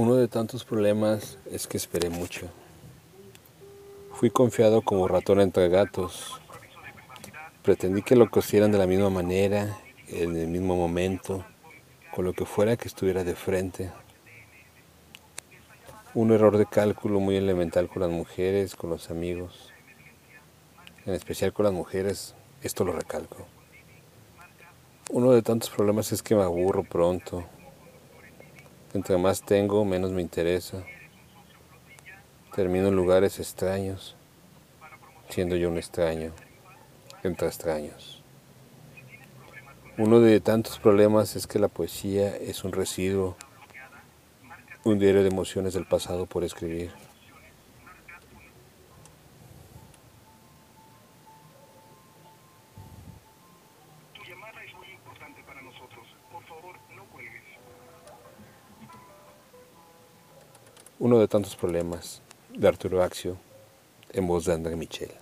Uno de tantos problemas es que esperé mucho. Fui confiado como ratón entre gatos. Pretendí que lo cosieran de la misma manera, en el mismo momento, con lo que fuera que estuviera de frente. Un error de cálculo muy elemental con las mujeres, con los amigos. En especial con las mujeres, esto lo recalco. Uno de tantos problemas es que me aburro pronto, entre más tengo, menos me interesa. Termino en lugares extraños, siendo yo un extraño, entre extraños. Uno de tantos problemas es que la poesía es un residuo, un diario de emociones del pasado por escribir. Uno de tantos problemas, de Arturo Axio, en voz de André Michel.